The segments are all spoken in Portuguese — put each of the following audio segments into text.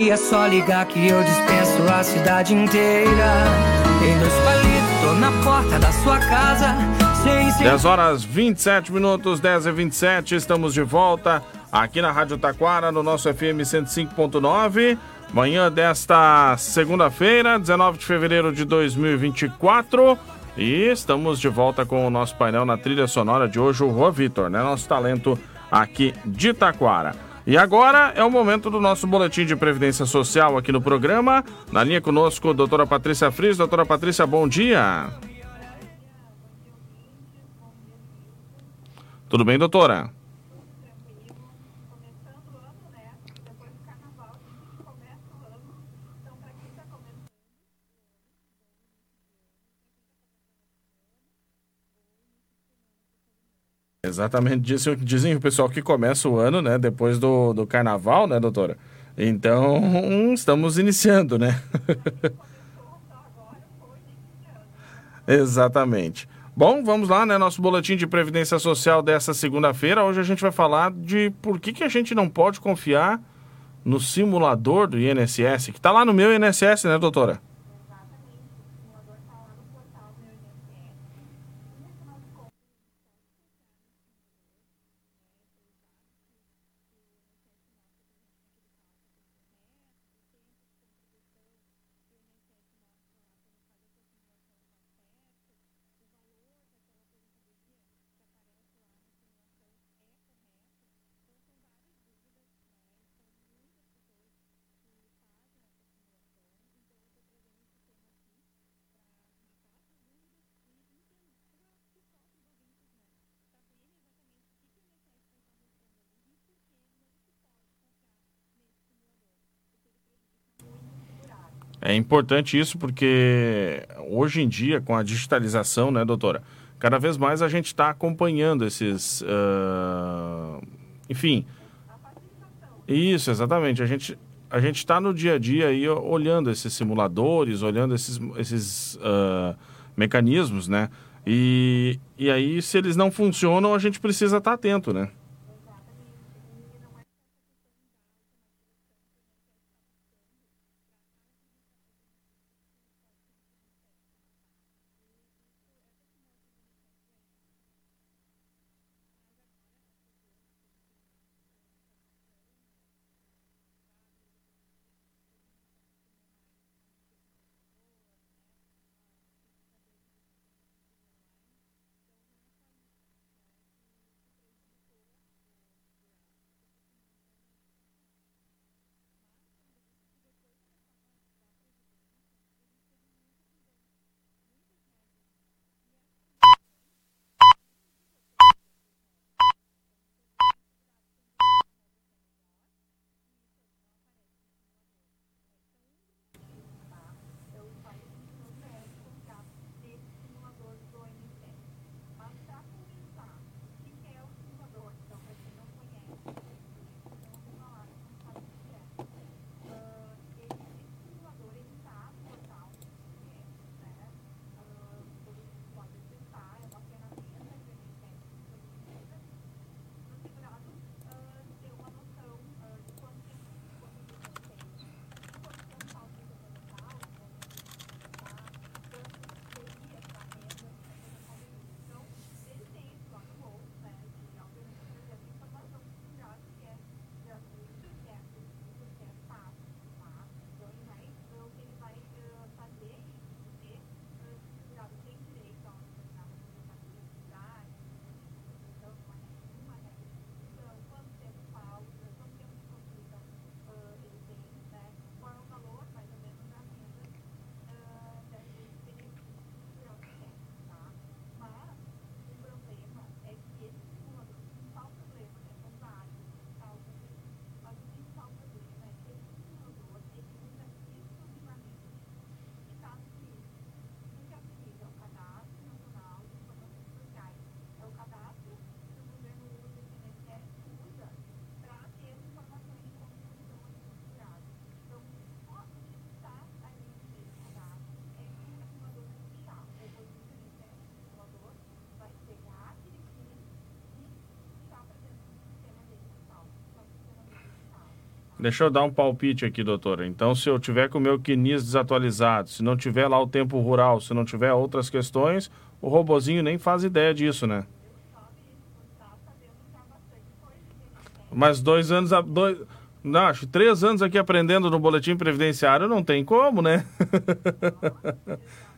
E é só ligar que eu dispenso a cidade inteira. Tem dois palitos, tô na porta da sua casa. 10 horas 27 minutos, 10 e 27, estamos de volta aqui na Rádio Taquara, no nosso FM 105.9. Manhã desta segunda-feira, 19 de fevereiro de 2024. E estamos de volta com o nosso painel na trilha sonora de hoje, o Rua Vitor, né? Nosso talento aqui de Taquara. E agora é o momento do nosso boletim de previdência social aqui no programa. Na linha conosco, doutora Patrícia Fris. Doutora Patrícia, bom dia. Tudo bem, doutora? Exatamente, dizem, dizem o pessoal que começa o ano, né, depois do, do carnaval, né, doutora? Então, estamos iniciando, né? Exatamente. Bom, vamos lá, né? Nosso boletim de previdência social dessa segunda-feira. Hoje a gente vai falar de por que, que a gente não pode confiar no simulador do INSS, que está lá no meu INSS, né, doutora? É importante isso porque hoje em dia, com a digitalização, né, doutora? Cada vez mais a gente está acompanhando esses. Uh, enfim. Isso, exatamente. A gente a gente está no dia a dia aí olhando esses simuladores, olhando esses, esses uh, mecanismos, né? E, e aí, se eles não funcionam, a gente precisa estar tá atento, né? Deixa eu dar um palpite aqui, doutora. Então, se eu tiver com o meu quinis desatualizado, se não tiver lá o tempo rural, se não tiver outras questões, o robozinho nem faz ideia disso, né? Mas dois anos... Dois, não, acho três anos aqui aprendendo no boletim previdenciário não tem como, né?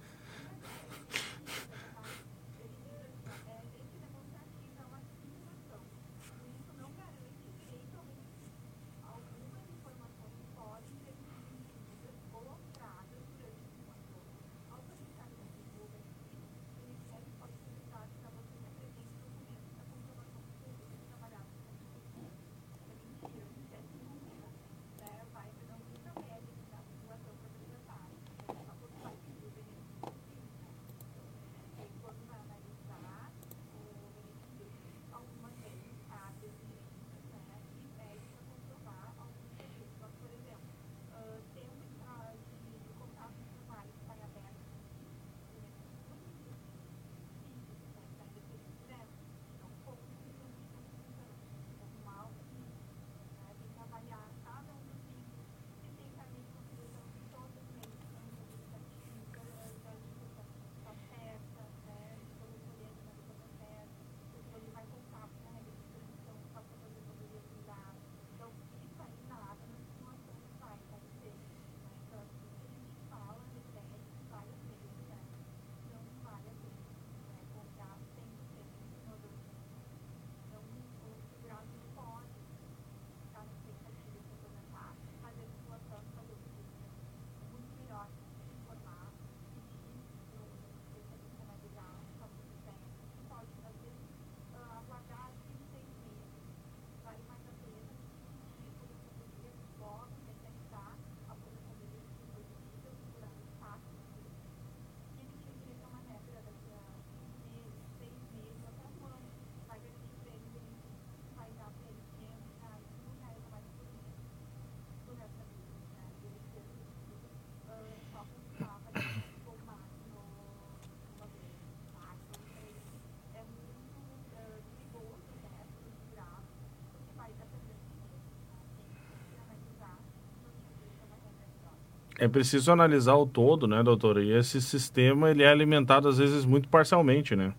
É preciso analisar o todo, né, doutora? E esse sistema ele é alimentado às vezes muito parcialmente, né?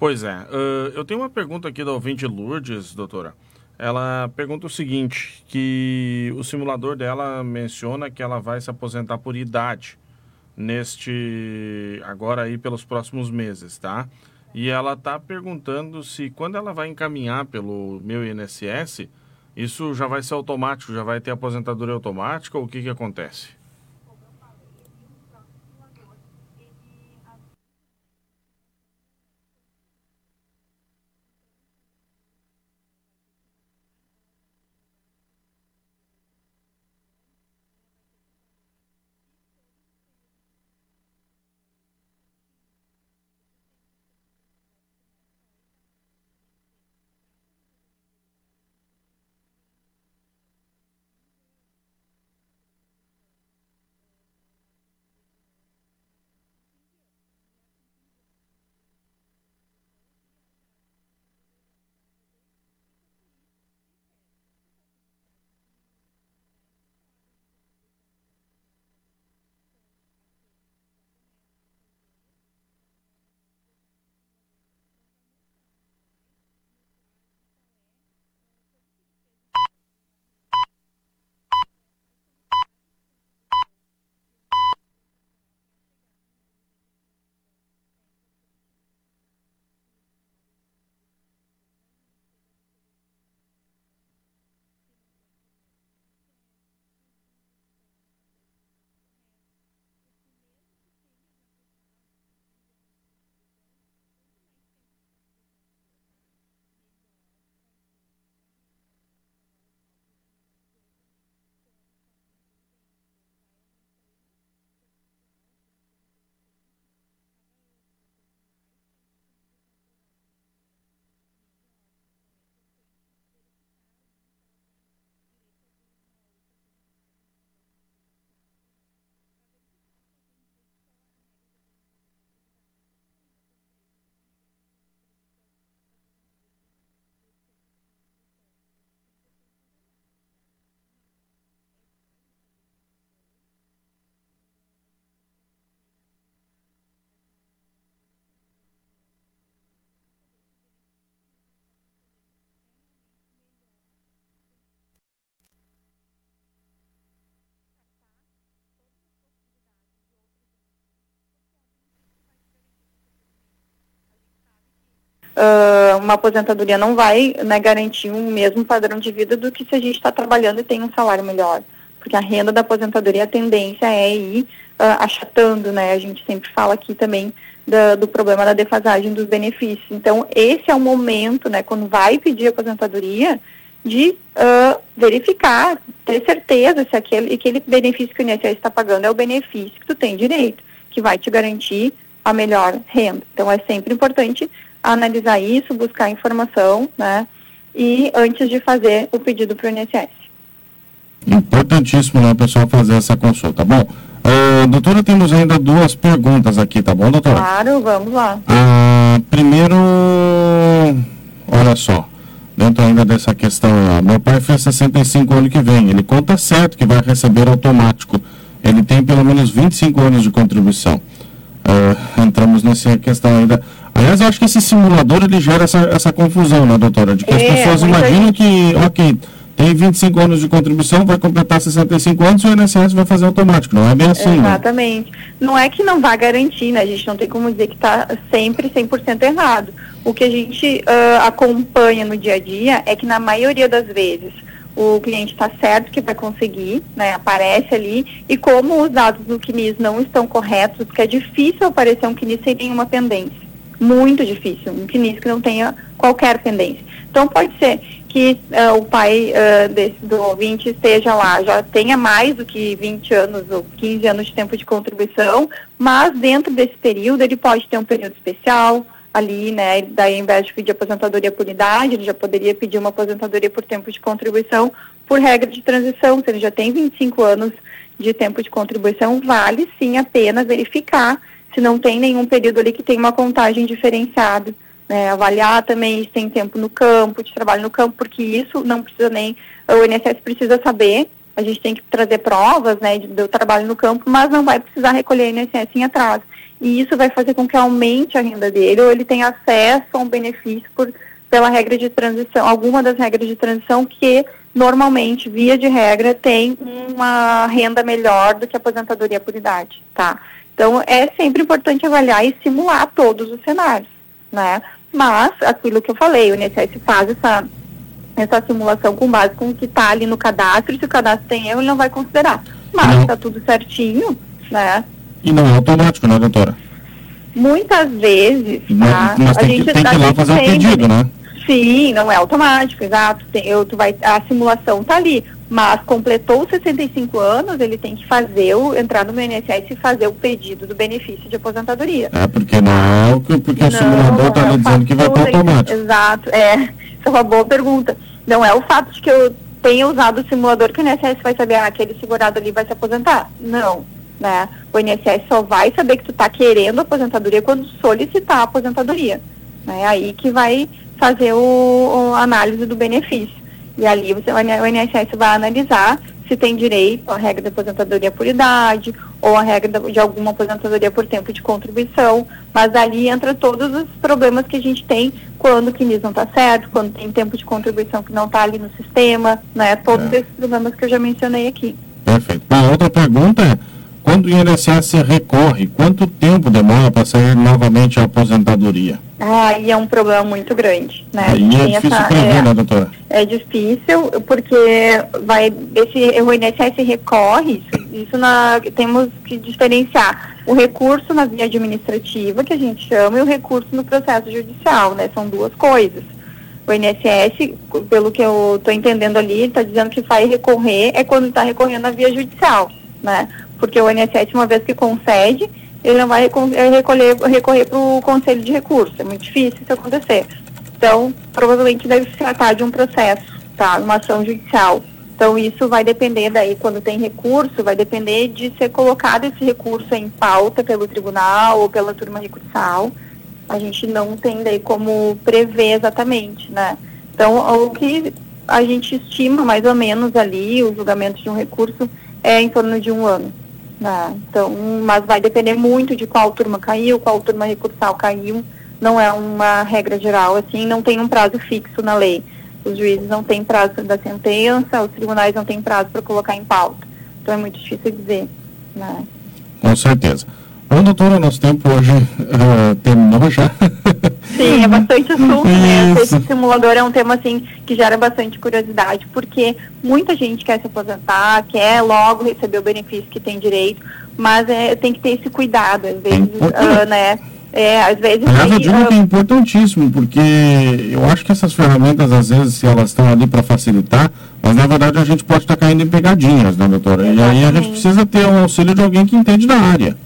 Pois é. Uh, eu tenho uma pergunta aqui da ouvinte Lourdes, doutora. Ela pergunta o seguinte, que o simulador dela menciona que ela vai se aposentar por idade neste agora aí pelos próximos meses, tá? E ela está perguntando se quando ela vai encaminhar pelo meu INSS, isso já vai ser automático, já vai ter aposentadoria automática ou o que que acontece? Uh, uma aposentadoria não vai né, garantir um mesmo padrão de vida do que se a gente está trabalhando e tem um salário melhor. Porque a renda da aposentadoria, a tendência é ir uh, achatando, né? A gente sempre fala aqui também da, do problema da defasagem dos benefícios. Então, esse é o momento, né, quando vai pedir aposentadoria, de uh, verificar, ter certeza se aquele, aquele benefício que o INSS está pagando é o benefício que tu tem direito, que vai te garantir a melhor renda. Então, é sempre importante analisar isso, buscar informação, né? E antes de fazer o pedido para o INSS. Importantíssimo, né, pessoal, fazer essa consulta. Bom, uh, doutora, temos ainda duas perguntas aqui, tá bom, doutora? Claro, vamos lá. Uh, primeiro, olha só, dentro ainda dessa questão, meu pai fez 65 ano que vem, ele conta certo que vai receber automático. Ele tem pelo menos 25 anos de contribuição. Uh, entramos nessa questão ainda Aliás, eu acho que esse simulador ele gera essa, essa confusão, né, doutora? De que é, as pessoas imaginam gente... que, ok, tem 25 anos de contribuição, vai completar 65 anos e o INSS vai fazer automático. Não é bem assim. Né? Exatamente. Né? Não é que não vai garantir, né? A gente não tem como dizer que está sempre 100% errado. O que a gente uh, acompanha no dia a dia é que, na maioria das vezes, o cliente está certo que vai conseguir, né, aparece ali, e como os dados do CNIS não estão corretos, porque é difícil aparecer um CNIS sem nenhuma pendência muito difícil, um CNIS que não tenha qualquer pendência. Então pode ser que uh, o pai uh, desse, do ouvinte esteja lá, já tenha mais do que 20 anos ou 15 anos de tempo de contribuição, mas dentro desse período ele pode ter um período especial ali, né? Daí, ao invés de pedir aposentadoria por idade, ele já poderia pedir uma aposentadoria por tempo de contribuição por regra de transição. Se ele já tem 25 anos de tempo de contribuição, vale sim a pena verificar se não tem nenhum período ali que tem uma contagem diferenciada. Né, avaliar também se tem tempo no campo, de trabalho no campo, porque isso não precisa nem, o INSS precisa saber, a gente tem que trazer provas né, do trabalho no campo, mas não vai precisar recolher INSS em atraso. e isso vai fazer com que aumente a renda dele ou ele tenha acesso a um benefício por, pela regra de transição, alguma das regras de transição que normalmente, via de regra, tem uma renda melhor do que a aposentadoria por idade, tá? Então, é sempre importante avaliar e simular todos os cenários, né? Mas, aquilo que eu falei, o INSS faz essa, essa simulação com base com o que está ali no cadastro, e se o cadastro tem erro, ele não vai considerar. Mas está tudo certinho, né? E não é automático, né, doutora? Muitas vezes, tá? Mas, a gente, tem que ir lá fazer o um pedido, né? Sim, não é automático, exato. Tem, eu, tu vai, a simulação está ali, mas completou 65 anos, ele tem que fazer o, entrar no INSS e fazer o pedido do benefício de aposentadoria. É, porque não, é porque não, o simulador está ali dizendo que vai para automático. Exato, é. Essa é uma boa pergunta. Não é o fato de que eu tenha usado o simulador que o INSS vai saber, ah, aquele segurado ali vai se aposentar. Não, né? O INSS só vai saber que tu está querendo aposentadoria quando solicitar a aposentadoria. É aí que vai fazer o, a análise do benefício. E ali você, o INSS vai analisar se tem direito à regra da aposentadoria por idade ou a regra de alguma aposentadoria por tempo de contribuição, mas ali entra todos os problemas que a gente tem quando o CNIS não está certo, quando tem tempo de contribuição que não está ali no sistema, né? Todos é. esses problemas que eu já mencionei aqui. Perfeito. A outra pergunta é, quando o INSS recorre, quanto tempo demora para sair novamente a aposentadoria? Ah, e é um problema muito grande, né? Aí é difícil essa, prever, é, né, doutora? É difícil, porque vai, esse, o INSS recorre, isso, isso na, temos que diferenciar o recurso na via administrativa, que a gente chama, e o recurso no processo judicial, né? São duas coisas. O INSS, pelo que eu estou entendendo ali, está dizendo que vai recorrer é quando está recorrendo na via judicial, né? Porque o INSS, uma vez que concede, ele não vai é, recolher, recorrer para o Conselho de Recursos. É muito difícil isso acontecer. Então, provavelmente deve se tratar de um processo, tá? Uma ação judicial. Então, isso vai depender daí, quando tem recurso, vai depender de ser colocado esse recurso em pauta pelo tribunal ou pela turma recursal. A gente não tem daí como prever exatamente, né? Então, o que a gente estima mais ou menos ali, o julgamento de um recurso é em torno de um ano. Né? Então, mas vai depender muito de qual turma caiu, qual turma recursal caiu. Não é uma regra geral, assim, não tem um prazo fixo na lei. Os juízes não têm prazo da sentença, os tribunais não têm prazo para colocar em pauta. Então é muito difícil dizer. Né? Com certeza. Bom, doutora, nosso tempo hoje uh, terminou já. Sim, é bastante assunto, né? Esse simulador é um tema, assim, que gera bastante curiosidade, porque muita gente quer se aposentar, quer logo receber o benefício que tem direito, mas é, tem que ter esse cuidado, às vezes, é uh, né? É, às vezes. Aliás, eu digo uh, que é importantíssimo, porque eu acho que essas ferramentas, às vezes, se elas estão ali para facilitar, mas na verdade a gente pode estar tá caindo em pegadinhas, né, doutora? Exatamente. E aí a gente precisa ter o auxílio de alguém que entende da área.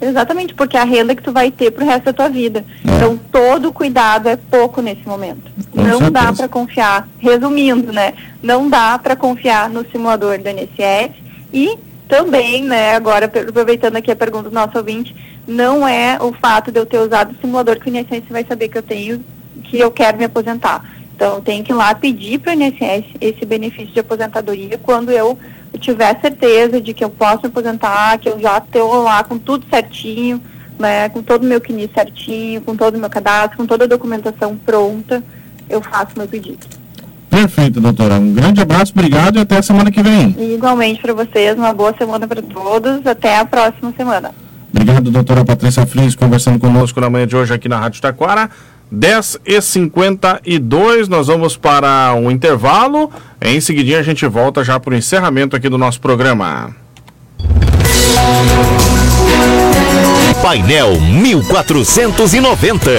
Exatamente, porque é a renda que tu vai ter pro resto da tua vida. É. Então, todo cuidado é pouco nesse momento. Com não certeza. dá para confiar, resumindo, né? Não dá para confiar no simulador do INSS e também, né, agora aproveitando aqui a pergunta do nosso ouvinte, não é o fato de eu ter usado o simulador que o INSS vai saber que eu tenho, que eu quero me aposentar. Então, tem que ir lá pedir para o INSS esse benefício de aposentadoria quando eu eu tiver certeza de que eu posso me aposentar, que eu já estou lá com tudo certinho, né, com todo o meu CNI certinho, com todo o meu cadastro, com toda a documentação pronta, eu faço meu pedido. Perfeito, doutora. Um grande abraço, obrigado e até a semana que vem. E igualmente para vocês, uma boa semana para todos. Até a próxima semana. Obrigado, doutora Patrícia Fris, conversando conosco na manhã de hoje aqui na Rádio Taquara. 10 e 52 nós vamos para um intervalo. Em seguida a gente volta já para o encerramento aqui do nosso programa. Painel 1490.